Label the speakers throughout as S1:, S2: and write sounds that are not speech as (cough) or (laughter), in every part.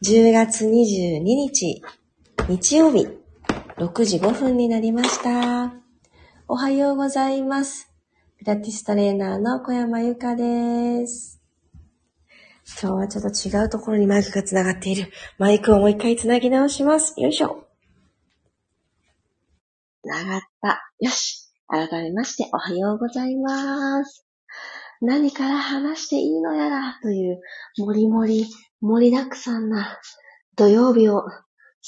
S1: 10月22日、日曜日、6時5分になりました。おはようございます。ピラティストレーナーの小山由かです。今日はちょっと違うところにマイクがつながっている。マイクをもう一回つなぎ直します。よいしょ。つながった。よし。改めまして、おはようございます。何から話していいのやらという、もりもり、盛りだくさんな土曜日を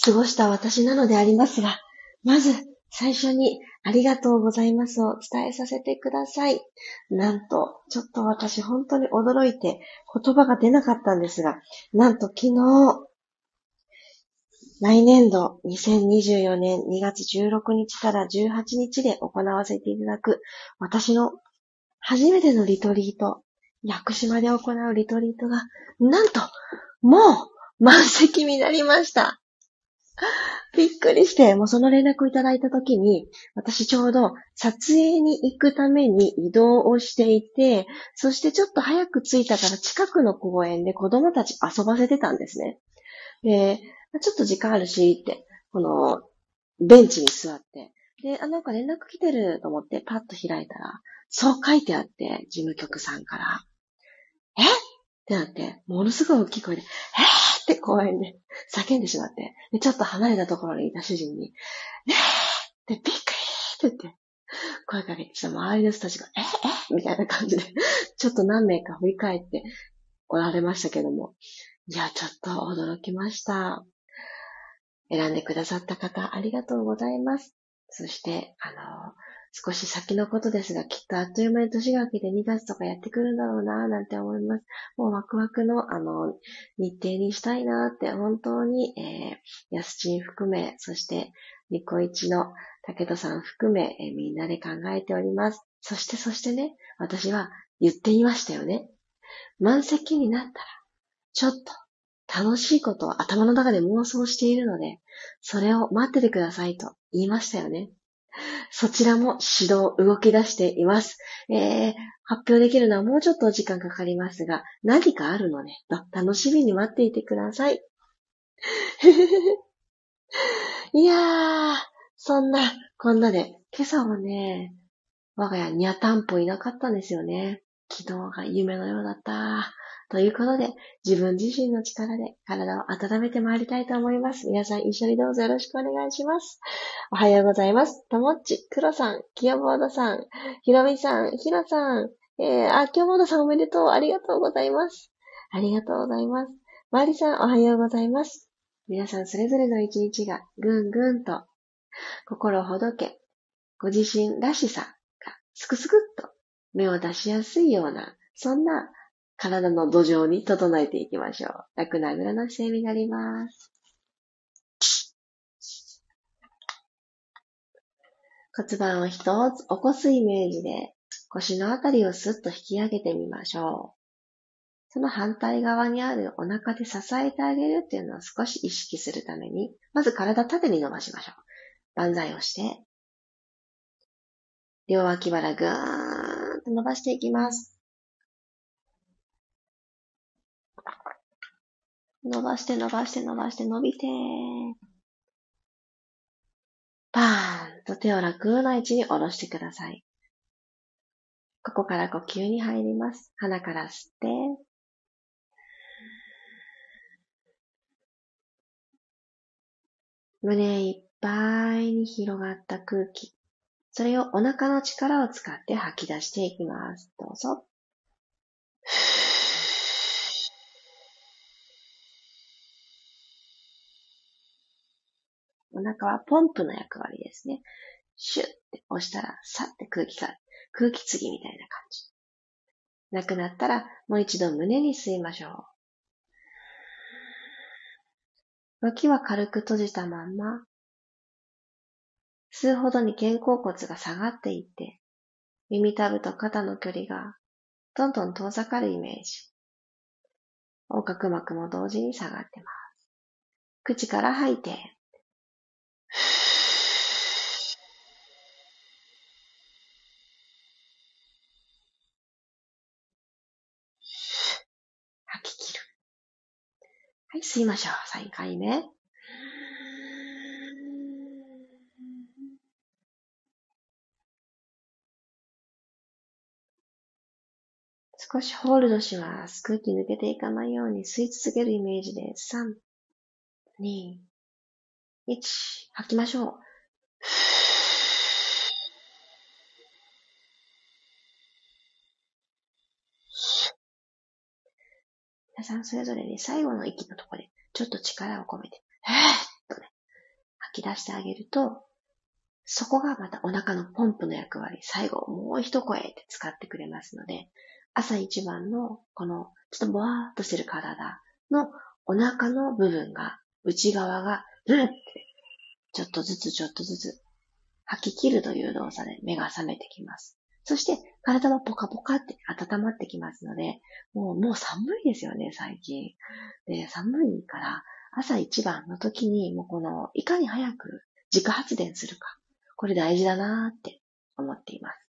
S1: 過ごした私なのでありますが、まず最初にありがとうございますを伝えさせてください。なんと、ちょっと私本当に驚いて言葉が出なかったんですが、なんと昨日、来年度2024年2月16日から18日で行わせていただく私の初めてのリトリート、屋久島で行うリトリートが、なんと、もう満席になりました。びっくりして、もうその連絡をいただいたときに、私ちょうど撮影に行くために移動をしていて、そしてちょっと早く着いたから近くの公園で子供たち遊ばせてたんですね。で、ちょっと時間あるしって、このベンチに座って、で、あ、なんか連絡来てると思ってパッと開いたら、そう書いてあって、事務局さんから。え？ってなって、ものすごい大きい声で、え？ーって公園で叫んでしまって、で、ちょっと離れたところにいた主人に、え？ーってびっくりって言って、声かけてきた周りの人たちが、え？え？みたいな感じで、ちょっと何名か振り返っておられましたけども、いや、ちょっと驚きました。選んでくださった方、ありがとうございます。そして、あの、少し先のことですが、きっとあっという間に年が明けて2月とかやってくるんだろうなぁなんて思います。もうワクワクの、あの、日程にしたいなぁって、本当に、えー、安チン含め、そして、ニコイチの武田さん含め、えーみんなで考えております。そして、そしてね、私は言っていましたよね。満席になったら、ちょっと楽しいことを頭の中で妄想しているので、それを待っててくださいと言いましたよね。そちらも指導、動き出しています。えー、発表できるのはもうちょっとお時間かかりますが、何かあるのね、と楽しみに待っていてください。(laughs) いやー、そんな、こんなで、今朝はね、我が家にゃたんぽいなかったんですよね。昨日が夢のようだった。ということで、自分自身の力で体を温めてまいりたいと思います。皆さん一緒にどうぞよろしくお願いします。おはようございます。ともっち、くろさん、きよボードさん、ひろみさん、ひろさん、えー、あ、きよボードさんおめでとう。ありがとうございます。ありがとうございます。まりさん、おはようございます。皆さんそれぞれの一日がぐんぐんと心ほどけ、ご自身らしさがすくすくっと目を出しやすいような、そんな体の土壌に整えていきましょう。楽なあぐらの姿勢になります。骨盤を一つ起こすイメージで腰のあたりをスッと引き上げてみましょう。その反対側にあるお腹で支えてあげるっていうのを少し意識するために、まず体縦に伸ばしましょう。万歳をして、両脇腹ぐーんと伸ばしていきます。伸ばして伸ばして伸ばして伸びて、パーンと手を楽な位置に下ろしてください。ここから呼吸に入ります。鼻から吸って、胸いっぱいに広がった空気。それをお腹の力を使って吐き出していきます。どうぞ。お腹はポンプの役割ですね。シュッて押したら、さって空気が、空気継ぎみたいな感じ。なくなったら、もう一度胸に吸いましょう。脇は軽く閉じたまんま、吸うほどに肩甲骨が下がっていって、耳たぶと肩の距離がどんどん遠ざかるイメージ。横隔膜も同時に下がってます。口から吐いて、(sighs) 吐き切る。はい、吸いましょう。3回目。少しホールドします。空気抜けていかないように吸い続けるイメージです。3、2、1、吐きましょう。皆さんそれぞれに最後の息のところで、ちょっと力を込めて、えーっとね、吐き出してあげると、そこがまたお腹のポンプの役割、最後もう一声って使ってくれますので、朝一番のこのちょっとぼわーっとしてる体のお腹の部分が、内側が、うんって、ちょっとずつちょっとずつ吐き切るという動作で目が覚めてきます。そして体もポカポカって温まってきますので、もう、もう寒いですよね、最近。で、寒いから朝一番の時に、もうこの、いかに早く自家発電するか。これ大事だなーって思っています。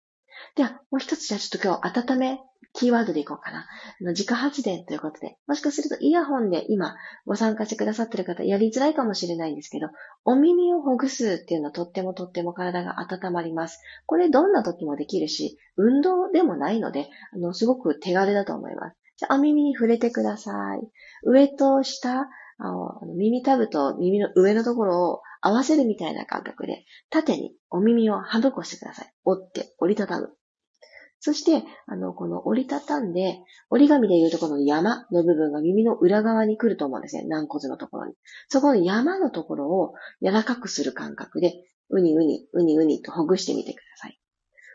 S1: では、もう一つじゃあちょっと今日温めキーワードでいこうかな。あの自家発電ということで、もしかするとイヤホンで今ご参加してくださってる方やりづらいかもしれないんですけど、お耳をほぐすっていうのはとってもとっても体が温まります。これどんな時もできるし、運動でもないので、あの、すごく手軽だと思います。じゃあ、お耳に触れてください。上と下、あの耳たぶと耳の上のところを合わせるみたいな感覚で、縦にお耳をはどこしてください。折って、折りたたむ。そして、あの、この折りたたんで、折り紙でいうとこの山の部分が耳の裏側に来ると思うんですね。軟骨のところに。そこの山のところを柔らかくする感覚で、うにうに、うにうにとほぐしてみてください。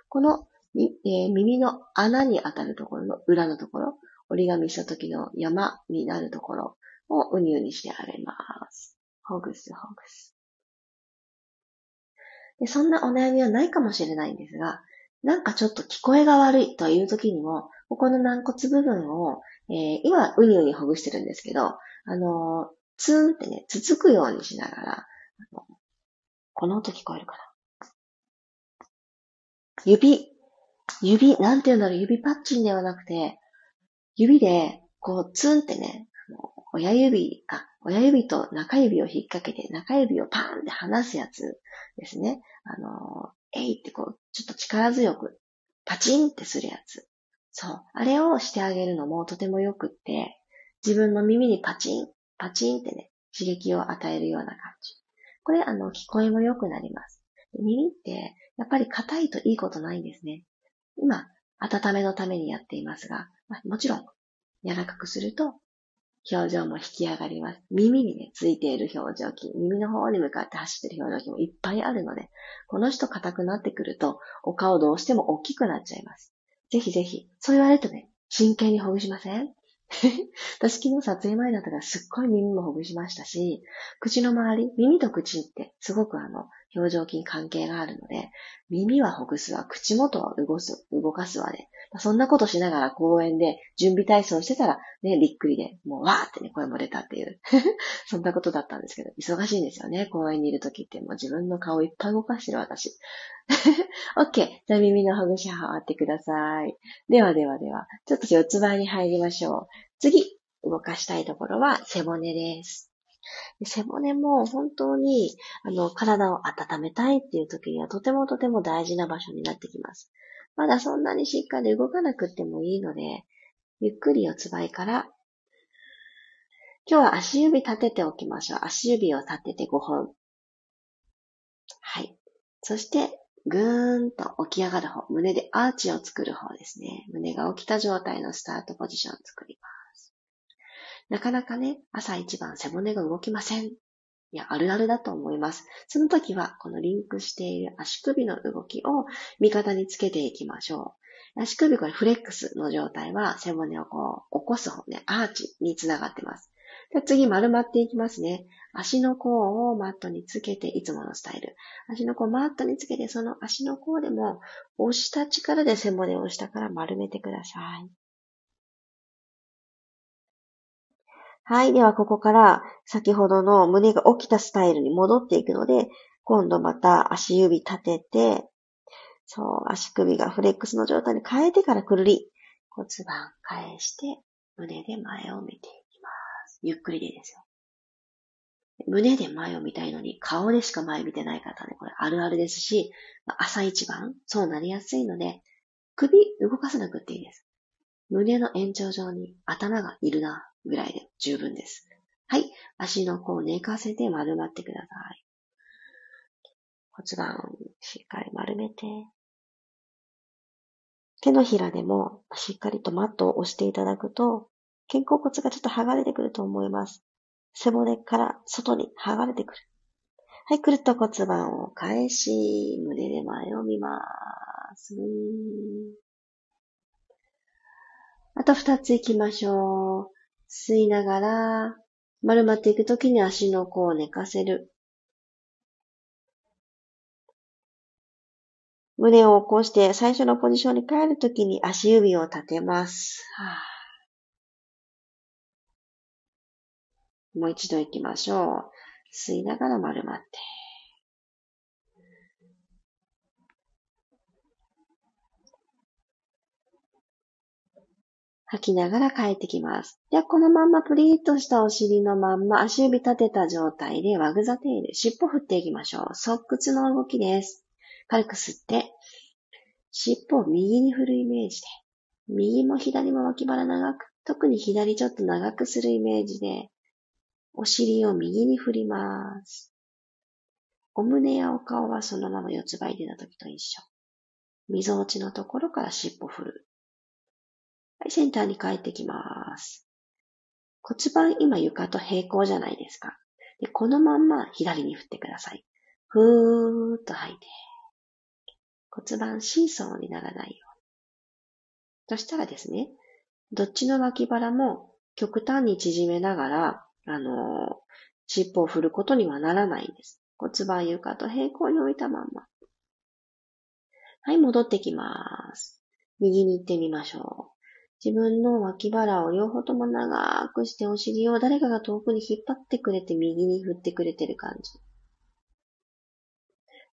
S1: この、えー、耳の穴に当たるところの裏のところ、折り紙した時の山になるところをうにうにしてあげます。ほぐす、ほぐす。でそんなお悩みはないかもしれないんですが、なんかちょっと聞こえが悪いという時にも、ここの軟骨部分を、えー、今、ウニウニほぐしてるんですけど、あのー、ツンってね、つつくようにしながら、この音聞こえるかな？指、指、なんて言うんだろう、指パッチンではなくて、指で、こう、ツンってね、親指、あ、親指と中指を引っ掛けて、中指をパーンって離すやつですね。あの、えいってこう、ちょっと力強く、パチンってするやつ。そう。あれをしてあげるのもとてもよくって、自分の耳にパチン、パチンってね、刺激を与えるような感じ。これ、あの、聞こえも良くなります。耳って、やっぱり硬いといいことないんですね。今、温めのためにやっていますが、まあ、もちろん、柔らかくすると表情も引き上がります。耳にね、ついている表情筋、耳の方に向かって走っている表情筋もいっぱいあるので、この人硬くなってくると、お顔どうしても大きくなっちゃいます。ぜひぜひ、そう言われるとね、真剣にほぐしません？(laughs) 私昨日撮影前だったからすっごい耳もほぐしましたし、口の周り、耳と口ってすごくあの、表情筋関係があるので、耳はほぐすわ、口元は動す、動かすわで、そんなことしながら公園で準備体操してたら、ね、びっくりで、もうわーってね、声も出たっていう、(laughs) そんなことだったんですけど、忙しいんですよね、公園にいる時って、もう自分の顔いっぱい動かしてる私。(laughs) OK。じゃあ耳のほぐしはってください。ではではでは、ちょっと四つ倍に入りましょう。次、動かしたいところは背骨です。背骨も本当にあの体を温めたいっていう時にはとてもとても大事な場所になってきます。まだそんなにしっかり動かなくてもいいので、ゆっくり四つ倍から、今日は足指立てておきましょう。足指を立てて5本。はい。そして、ぐーんと起き上がる方。胸でアーチを作る方ですね。胸が起きた状態のスタートポジションを作り。なかなかね、朝一番背骨が動きません。いや、あるあるだと思います。その時は、このリンクしている足首の動きを味方につけていきましょう。足首これフレックスの状態は背骨をこう起こす方ね、アーチにつながってます。で次丸まっていきますね。足の甲をマットにつけて、いつものスタイル。足の甲マットにつけて、その足の甲でも押した力で背骨を下から丸めてください。はい。では、ここから先ほどの胸が起きたスタイルに戻っていくので、今度また足指立てて、そう、足首がフレックスの状態に変えてからくるり。骨盤返して、胸で前を見ていきます。ゆっくりでいいですよ。胸で前を見たいのに顔でしか前見てない方ね、これあるあるですし、朝一番そうなりやすいので、首動かさなくていいです。胸の延長上に頭がいるな、ぐらいで十分です。はい。足の甲を寝かせて丸まってください。骨盤しっかり丸めて。手のひらでもしっかりとマットを押していただくと、肩甲骨がちょっと剥がれてくると思います。背骨から外に剥がれてくる。はい、くるっと骨盤を返し、胸で前を見ます。あと二つ行きましょう。吸いながら、丸まっていくときに足の甲を寝かせる。胸を起こして最初のポジションに帰るときに足指を立てます。もう一度行きましょう。吸いながら丸まって。吐きながら帰ってきます。では、このまんまプリーっとしたお尻のまんま足指立てた状態でワグザテール、尻尾振っていきましょう。側屈の動きです。軽く吸って、尻尾を右に振るイメージで、右も左も脇腹長く、特に左ちょっと長くするイメージで、お尻を右に振ります。お胸やお顔はそのまま四つ倍出た時と一緒。溝落ちのところから尻尾振る。はい、センターに帰ってきます。骨盤今床と平行じゃないですか。でこのまんま左に振ってください。ふーっと吐いて。骨盤シーソーにならないように。そしたらですね、どっちの脇腹も極端に縮めながらあの、尻尾を振ることにはならないんです。骨盤床と平行に置いたまんま。はい、戻ってきます。右に行ってみましょう。自分の脇腹を両方とも長くしてお尻を誰かが遠くに引っ張ってくれて右に振ってくれてる感じ。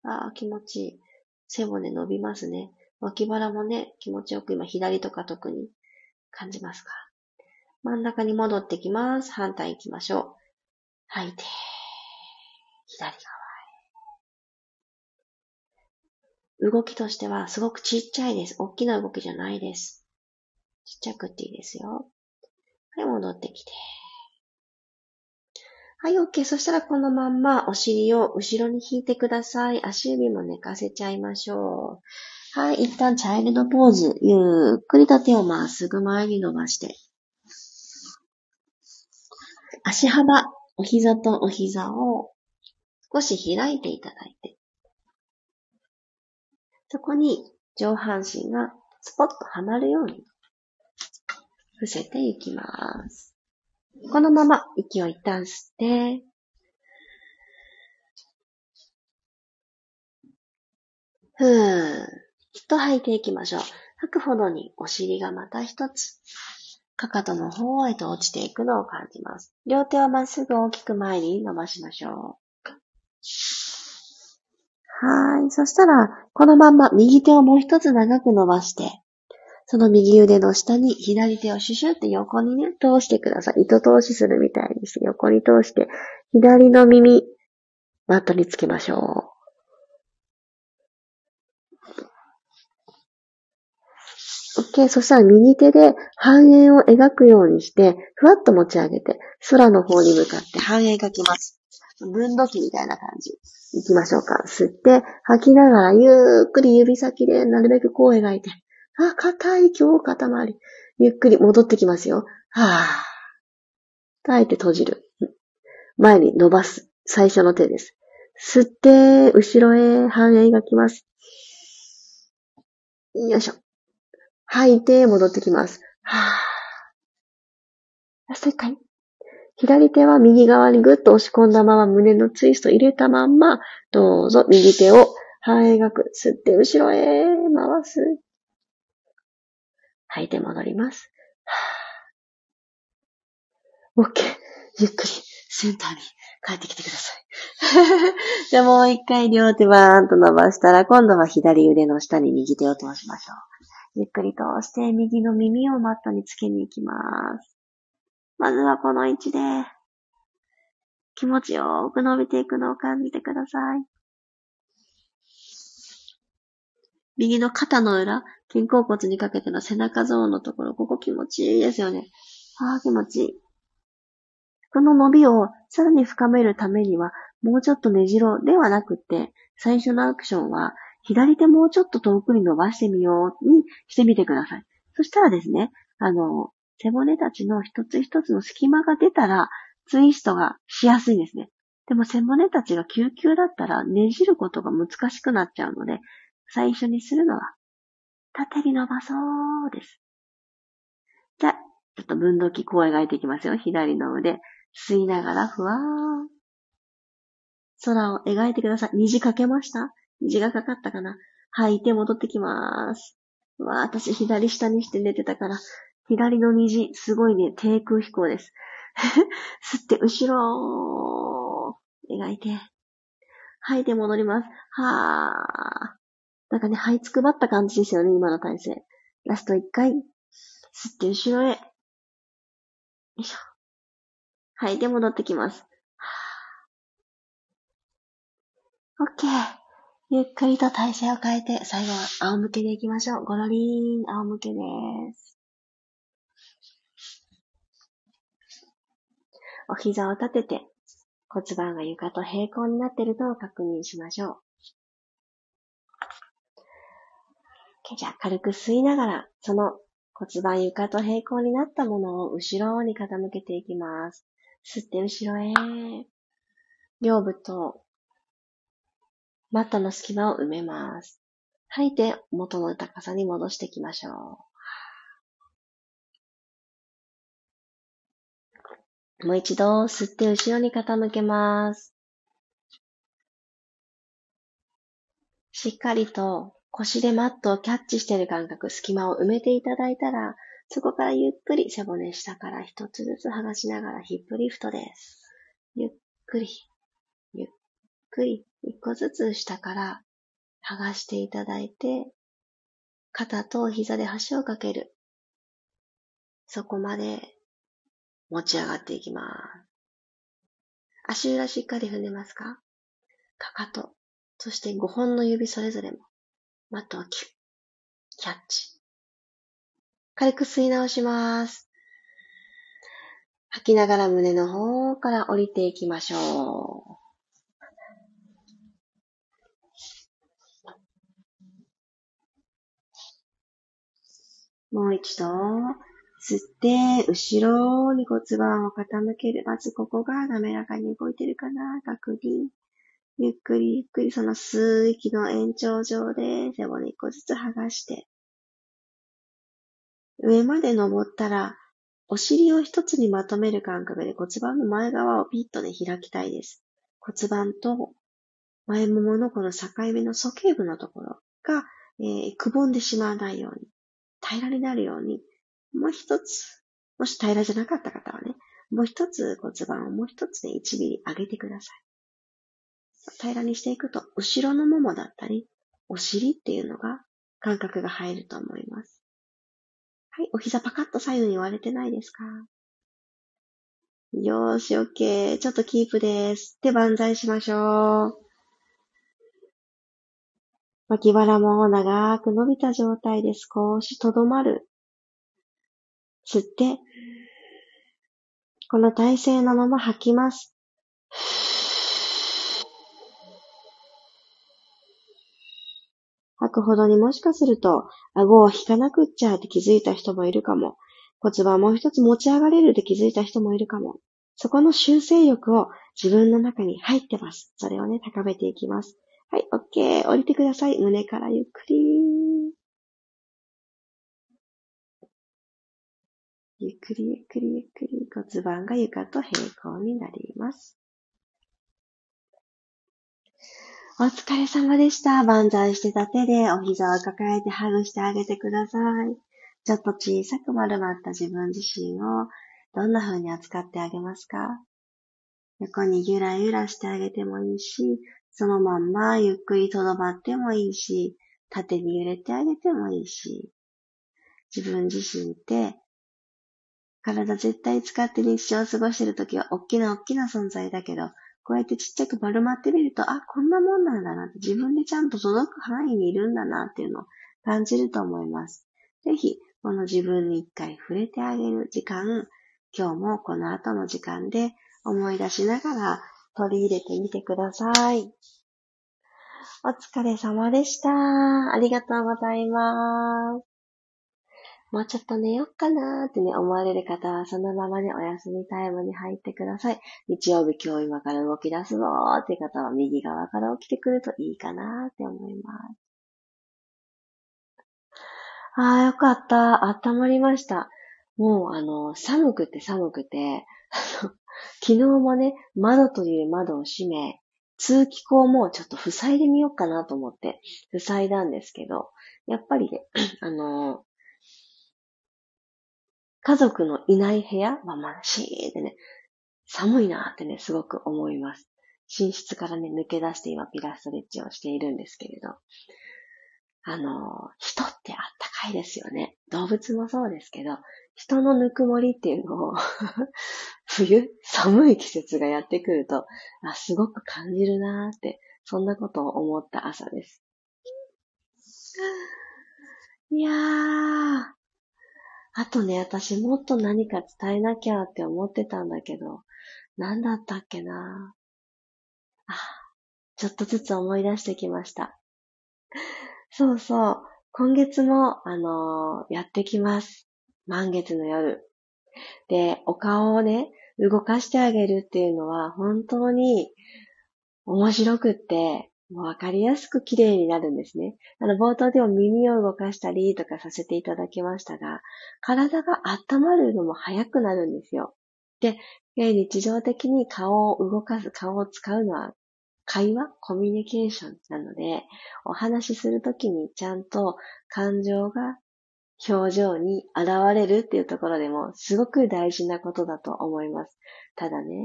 S1: ああ、気持ちいい。背骨伸びますね。脇腹もね、気持ちよく今左とか特に感じますか？真ん中に戻ってきます。反対行きましょう。吐いて、左側へ。動きとしてはすごくちっちゃいです。大きな動きじゃないです。ちっちゃくっていいですよ。はい、戻ってきて。はい、OK。そしたらこのまんまお尻を後ろに引いてください。足指も寝かせちゃいましょう。はい、一旦チャイルドポーズ。ゆっくりと手をまっすぐ前に伸ばして。足幅、お膝とお膝を少し開いていただいて、そこに上半身がスポッとはまるように伏せていきます。このまま息を一旦吸って、ふーっと吐いていきましょう。吐くほどにお尻がまた一つかかとの方へと落ちていくのを感じます。両手をまっすぐ大きく前に伸ばしましょう。はい。そしたら、このまま右手をもう一つ長く伸ばして、その右腕の下に左手をシュシュって横にね、通してください。糸通しするみたいにして、横に通して、左の耳、マットにつけましょう。OK。そしたら右手で半円を描くようにして、ふわっと持ち上げて、空の方に向かって半円描きます。分度器みたいな感じ。行きましょうか。吸って、吐きながらゆっくり指先でなるべくこう描いて。あ、硬い今日肩周り。ゆっくり戻ってきますよ。はぁ。吐いて閉じる。前に伸ばす。最初の手です。吸って、後ろへ半円描きます。よいしょ。吐いて戻ってきます。はぁ。ラスト一回。左手は右側にぐっと押し込んだまま胸のツイスト入れたまんま、どうぞ右手を半円描く。吸って後ろへ回す。吐いて戻ります。はぁ。OK。ゆっくりセンターに帰ってきてください。(laughs) じゃあもう一回両手バーンと伸ばしたら、今度は左腕の下に右手を通しましょう。ゆっくりと押して右の耳をマットにつけに行きます。まずはこの位置で、気持ちよく伸びていくのを感じてください。右の肩の裏、肩甲骨にかけての背中ゾーンのところ、ここ気持ちいいですよね。ああ、気持ちいい。この伸びをさらに深めるためには、もうちょっとねじろうではなくて、最初のアクションは、左手もうちょっと遠くに伸ばしてみようにしてみてください。そしたらですね、あの、背骨たちの一つ一つの隙間が出たら、ツイストがしやすいんですね。でも背骨たちが救急だったらねじることが難しくなっちゃうので、最初にするのは、縦に伸ばそうです。じゃあ、ちょっと分度器こう描いていきますよ。左の腕。吸いながら、ふわー。空を描いてください。虹かけました？虹がかかったかな？吐いて戻ってきます。わー、私左下にして寝てたから、左の虹、すごいね、低空飛行です。(laughs) 吸って、後ろ描いて。吐いて戻ります。はー。なんかね、這いつくばった感じですよね、今の体勢。ラスト一回。吸って後ろへ。よいしょ。吐いて戻ってきます。オッケー。ゆっくりと体勢を変えて、最後は仰向けでいきましょう。ゴロリーン、仰向けです。お膝を立てて、骨盤が床と平行になっているのを確認しましょう。じゃ軽く吸いながら、その骨盤床と平行になったものを後ろに傾けていきます。吸って後ろへ。両部とマットの隙間を埋めます。吐いて元の高さに戻していきましょう。もう一度吸って後ろに傾けます。しっかりと腰でマットをキャッチしてる感覚、隙間を埋めていただいたら、そこからゆっくり背骨下から一つずつ剥がしながらヒップリフトです。ゆっくり、ゆっくり、一個ずつ下から剥がしていただいて、肩と膝で端をかける。そこまで持ち上がっていきます。足裏しっかり踏んでますか？かかと、そして5本の指それぞれもマットをキュッ、キャッチ。軽く吸い直します。吐きながら胸の方から降りていきましょう。もう一度、吸って、後ろに骨盤を傾ける。まずここが滑らかに動いてるかな確認。ゆっくりゆっくりその吸う息の延長上で背骨一個ずつ剥がして、上まで登ったら、お尻を一つにまとめる感覚で骨盤の前側をピッとね、開きたいです。骨盤と前もものこの境目の鼠径部のところが、えー、くぼんでしまわないように、平らになるように、もう一つ、もし平らじゃなかった方はね、もう一つ骨盤をもう一つね、1ミリ上げてください。平らにしていくと、後ろのももだったり、お尻っていうのが感覚が入ると思います。はい、お膝パカッと左右に割れてないですか？よーし、オッケー。ちょっとキープです。で、万歳しましょう。脇腹も長く伸びた状態で少しとどまる。吸って、この体勢のまま吐きます。吐くほどにもしかすると、顎を引かなくっちゃって気づいた人もいるかも。骨盤もう一つ持ち上がれるって気づいた人もいるかも。そこの修正力を自分の中に入ってます。それをね、高めていきます。はい、OK。降りてください。胸からゆっくり。ゆっくりゆっくりゆっくり骨盤が床と平行になります。お疲れ様でした。万歳してた手でお膝を抱えてハグしてあげてください。ちょっと小さく丸まった自分自身をどんな風に扱ってあげますか？横にゆらゆらしてあげてもいいし、そのまんまゆっくりとどまってもいいし、縦に揺れてあげてもいいし、自分自身って体絶対使って日常を過ごしてるときは、大きな大きな存在だけど、こうやってちっちゃく丸まってみると、あ、こんなもんなんだなって、自分でちゃんと届く範囲にいるんだなっていうのを感じると思います。ぜひ、この自分に一回触れてあげる時間、今日もこの後の時間で思い出しながら取り入れてみてください。お疲れ様でした。ありがとうございます。もうちょっと寝よっかなーってね、思われる方はそのままね、お休みタイムに入ってください。日曜日今日今から動き出すぞーって方は右側から起きてくるといいかなーって思います。あーよかった。温まりました。もうあの、寒くて寒くて、(laughs) 昨日もね、窓という窓を閉め、通気口もちょっと塞いでみようかなと思って、塞いだんですけど、やっぱりね、(clears throat) あの、家族のいない部屋はまあ、シーってね、寒いなってね、すごく思います。寝室からね、抜け出して今ピラストレッチをしているんですけれど、あの、人ってあったかいですよね。動物もそうですけど、人のぬくもりっていうのを (laughs) 冬、寒い季節がやってくると、あ、すごく感じるなーって、そんなことを思った朝です。いやー。あとね、私もっと何か伝えなきゃって思ってたんだけど、何だったっけなあ、ちょっとずつ思い出してきました。そうそう。今月も、あのー、やってきます。満月の夜。で、お顔をね、動かしてあげるっていうのは本当に面白くって、わかりやすく綺麗になるんですね。あの、冒頭でも耳を動かしたりとかさせていただきましたが、体が温まるのも早くなるんですよ。で、日常的に顔を動かす、顔を使うのは会話コミュニケーションなので、お話しするときにちゃんと感情が表情に現れるっていうところでもすごく大事なことだと思います。ただね、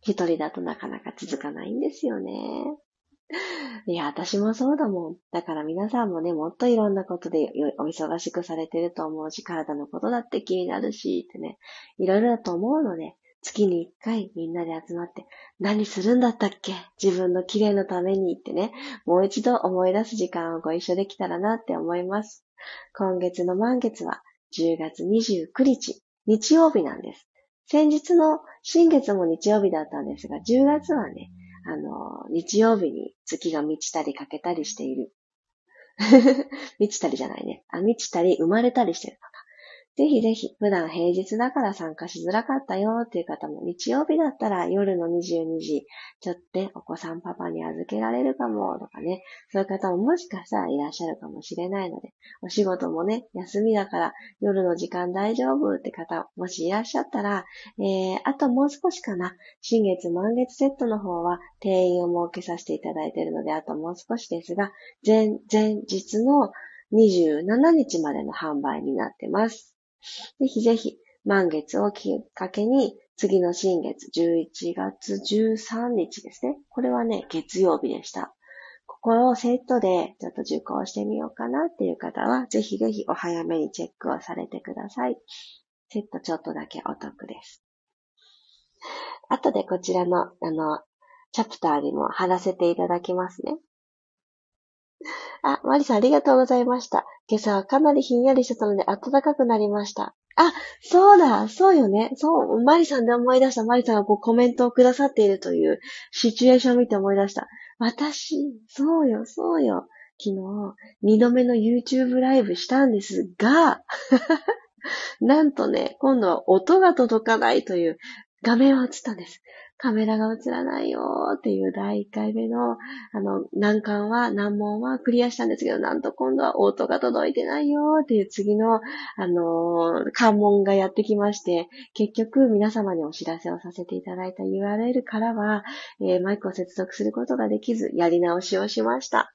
S1: 一人だとなかなか続かないんですよね。(laughs) いや、私もそうだもん。だから皆さんもね、もっといろんなことでお忙しくされてると思うし、体のことだって気になるし、ってね、いろいろだと思うので、月に一回みんなで集まって、何するんだったっけ？自分の綺麗のためにってね、もう一度思い出す時間をご一緒できたらなって思います。今月の満月は10月29日、日曜日なんです。先日の新月も日曜日だったんですが、10月はね、あの、日曜日に月が満ちたり欠けたりしている。(laughs) 満ちたりじゃないね。あ、満ちたり生まれたりしてる。ぜひぜひ、普段平日だから参加しづらかったよっていう方も、日曜日だったら夜の22時、ちょっとお子さんパパに預けられるかもとかね、そういう方ももしかしたらいらっしゃるかもしれないので、お仕事もね、休みだから夜の時間大丈夫って方、もしいらっしゃったら、えー、あともう少しかな、新月満月セットの方は定員を設けさせていただいているので、あともう少しですが、前、前日の27日までの販売になってます。ぜひぜひ、満月をきっかけに、次の新月、11月13日ですね。これはね、月曜日でした。ここをセットでちょっと受講してみようかなっていう方は、ぜひぜひお早めにチェックをされてください。セットちょっとだけお得です。後でこちらの、あの、チャプターにも貼らせていただきますね。あ、マリさんありがとうございました。今朝はかなりひんやりしてたので暖かくなりました。あ、そうだ、そうよね。そう、マリさんで思い出した。マリさんがこうコメントをくださっているというシチュエーションを見て思い出した。私、そうよ、そうよ。昨日、二度目の YouTube ライブしたんですが、(laughs) なんとね、今度は音が届かないという画面は映ったんです。カメラが映らないよっていう第1回目の、あの、難関は、難問はクリアしたんですけど、なんと今度は音が届いてないよっていう次の、あの関門がやってきまして、結局皆様にお知らせをさせていただいた URL からは、えー、マイクを接続することができず、やり直しをしました。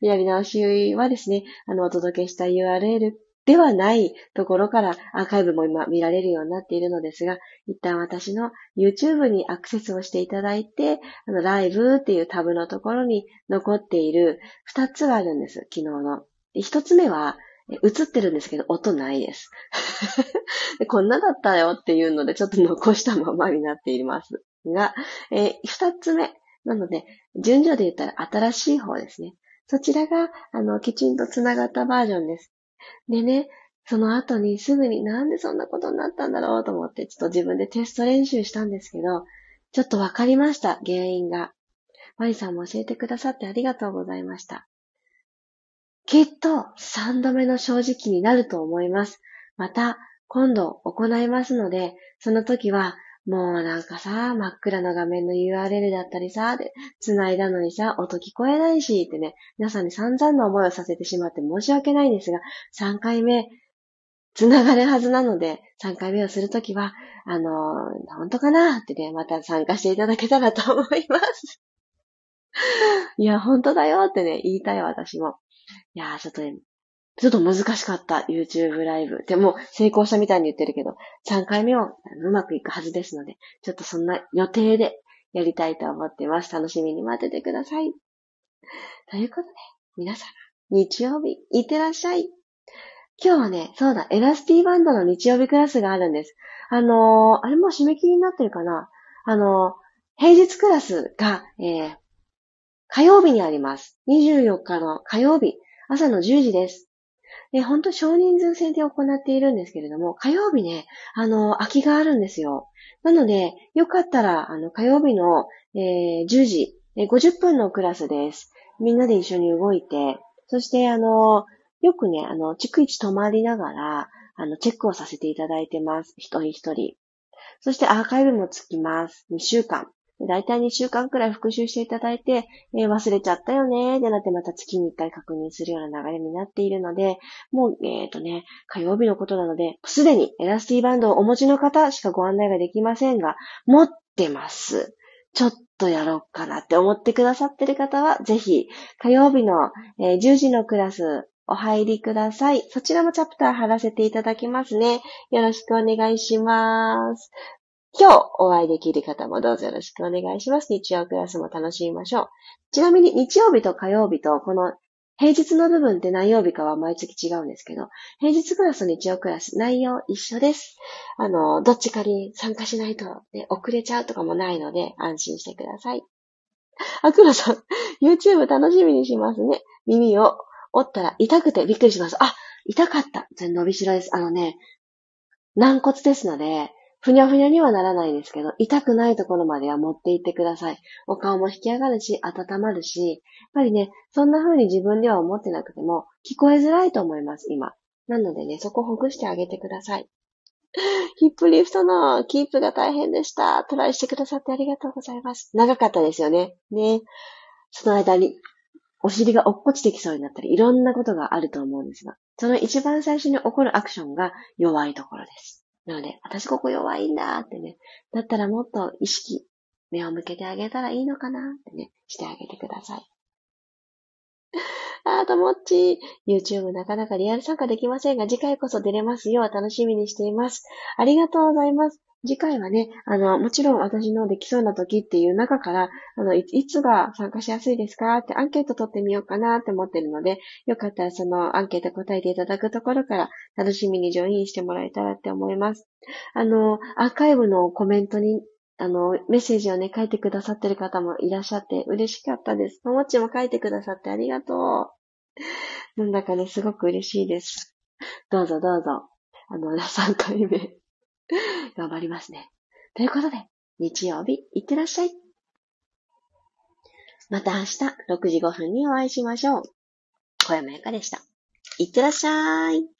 S1: やり直しはですね、あの、お届けした URL ではないところからアーカイブも今見られるようになっているのですが、一旦私の YouTube にアクセスをしていただいて、あの、ライブっていうタブのところに残っている二つがあるんです、昨日の。一つ目は、映ってるんですけど、音ないです。(laughs) こんなだったよっていうので、ちょっと残したままになっていますが、えー、二つ目。なので、順序で言ったら新しい方ですね。そちらが、あの、きちんと繋がったバージョンです。(laughs) でね、その後にすぐになんでそんなことになったんだろうと思って、ちょっと自分でテスト練習したんですけど、ちょっとわかりました、原因が。マリさんも教えてくださってありがとうございました。きっと3度目の正直になると思います。また、今度行いますので、その時は、もうなんかさ、真っ暗な画面の URL だったりさ、で、繋いだのにさ、音聞こえないし、ってね、皆さんに散々な思いをさせてしまって申し訳ないんですが、3回目、繋がるはずなので、3回目をするときは、あのー、本当かなってね、また参加していただけたらと思います。いや、本当だよってね、言いたい私も。いやー、ちょっとね、ちょっと難しかった YouTube ライブ。でも成功したみたいに言ってるけど、3回目はうまくいくはずですので、ちょっとそんな予定でやりたいと思っています。楽しみに待っててください。ということで、皆さん、日曜日、いってらっしゃい。今日はね、そうだ、エラスティバンドの日曜日クラスがあるんです。あのー、あれも締め切りになってるかなあのー、平日クラスが、えー、火曜日にあります。24日の火曜日、朝の10時です。で、本当少人数制で行っているんですけれども、火曜日ね、あの、空きがあるんですよ。なので、よかったら、あの、火曜日の、えー、10時、えー、50分のクラスです。みんなで一緒に動いて、そして、あの、よくね、あの、逐一泊まりながら、あの、チェックをさせていただいてます。一人一人。そしてアーカイブもつきます。2週間。だいたい2週間くらい復習していただいて、えー、忘れちゃったよねでなってまた月に1回確認するような流れになっているので、もう、えっ、ー、とね、火曜日のことなので、すでにエラスティバンドをお持ちの方しかご案内ができませんが、持ってます。ちょっとやろうかなって思ってくださってる方は、ぜひ、火曜日の、えー、10時のクラス、お入りください。そちらもチャプター貼らせていただきますね。よろしくお願いします。今日お会いできる方もどうぞよろしくお願いします。日曜クラスも楽しみましょう。ちなみに日曜日と火曜日とこの平日の部分って何曜日かは毎月違うんですけど、平日クラスと日曜クラス内容一緒です。あの、どっちかに参加しないと、ね、遅れちゃうとかもないので安心してください。あ、くらさん、YouTube 楽しみにしますね。耳を折ったら痛くてびっくりします。あ、痛かった。全伸びしろです。あのね、軟骨ですので、ふにゃふにゃにはならないですけど、痛くないところまでは持っていってください。お顔も引き上がるし、温まるし、やっぱりね、そんな風に自分では思ってなくても、聞こえづらいと思います、今。なのでね、そこほぐしてあげてください。ヒップリフトのキープが大変でした。トライしてくださってありがとうございます。長かったですよね。ね。その間に、お尻が落っこちてきそうになったり、いろんなことがあると思うんですが、その一番最初に起こるアクションが弱いところです。なので、私ここ弱いんだってね、だったらもっと意識、目を向けてあげたらいいのかなってね、してあげてください。(laughs) あーともっち、YouTube なかなかリアル参加できませんが、次回こそ出れますよう楽しみにしています。ありがとうございます。次回はね、あの、もちろん私のできそうな時っていう中から、あの、いつが参加しやすいですかってアンケート取ってみようかなって思ってるので、よかったらそのアンケート答えていただくところから楽しみにジョインしてもらえたらって思います。あの、アーカイブのコメントにあの、メッセージをね、書いてくださってる方もいらっしゃって嬉しかったです。ももちも書いてくださってありがとう。なんだかね、すごく嬉しいです。どうぞどうぞ。あの、3回目 (laughs) 頑張りますね。ということで、日曜日、いってらっしゃい。また明日6時5分にお会いしましょう。小山由かでした。いってらっしゃい。